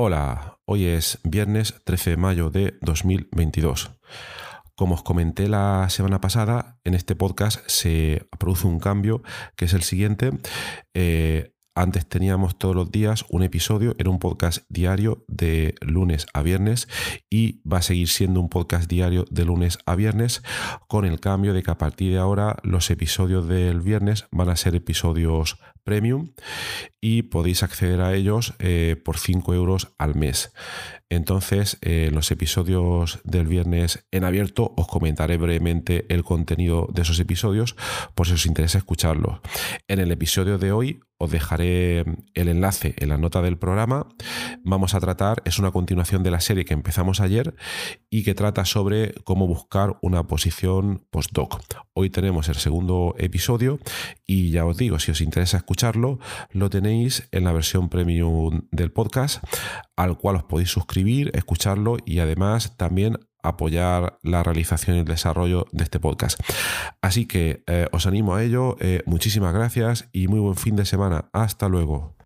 Hola, hoy es viernes 13 de mayo de 2022. Como os comenté la semana pasada, en este podcast se produce un cambio que es el siguiente. Eh, antes teníamos todos los días un episodio, era un podcast diario de lunes a viernes y va a seguir siendo un podcast diario de lunes a viernes con el cambio de que a partir de ahora los episodios del viernes van a ser episodios premium y podéis acceder a ellos eh, por 5 euros al mes. Entonces, en los episodios del viernes en abierto os comentaré brevemente el contenido de esos episodios por si os interesa escucharlos. En el episodio de hoy os dejaré el enlace en la nota del programa. Vamos a tratar, es una continuación de la serie que empezamos ayer y que trata sobre cómo buscar una posición postdoc. Hoy tenemos el segundo episodio y ya os digo, si os interesa lo tenéis en la versión premium del podcast, al cual os podéis suscribir, escucharlo y además también apoyar la realización y el desarrollo de este podcast. Así que eh, os animo a ello, eh, muchísimas gracias y muy buen fin de semana. Hasta luego.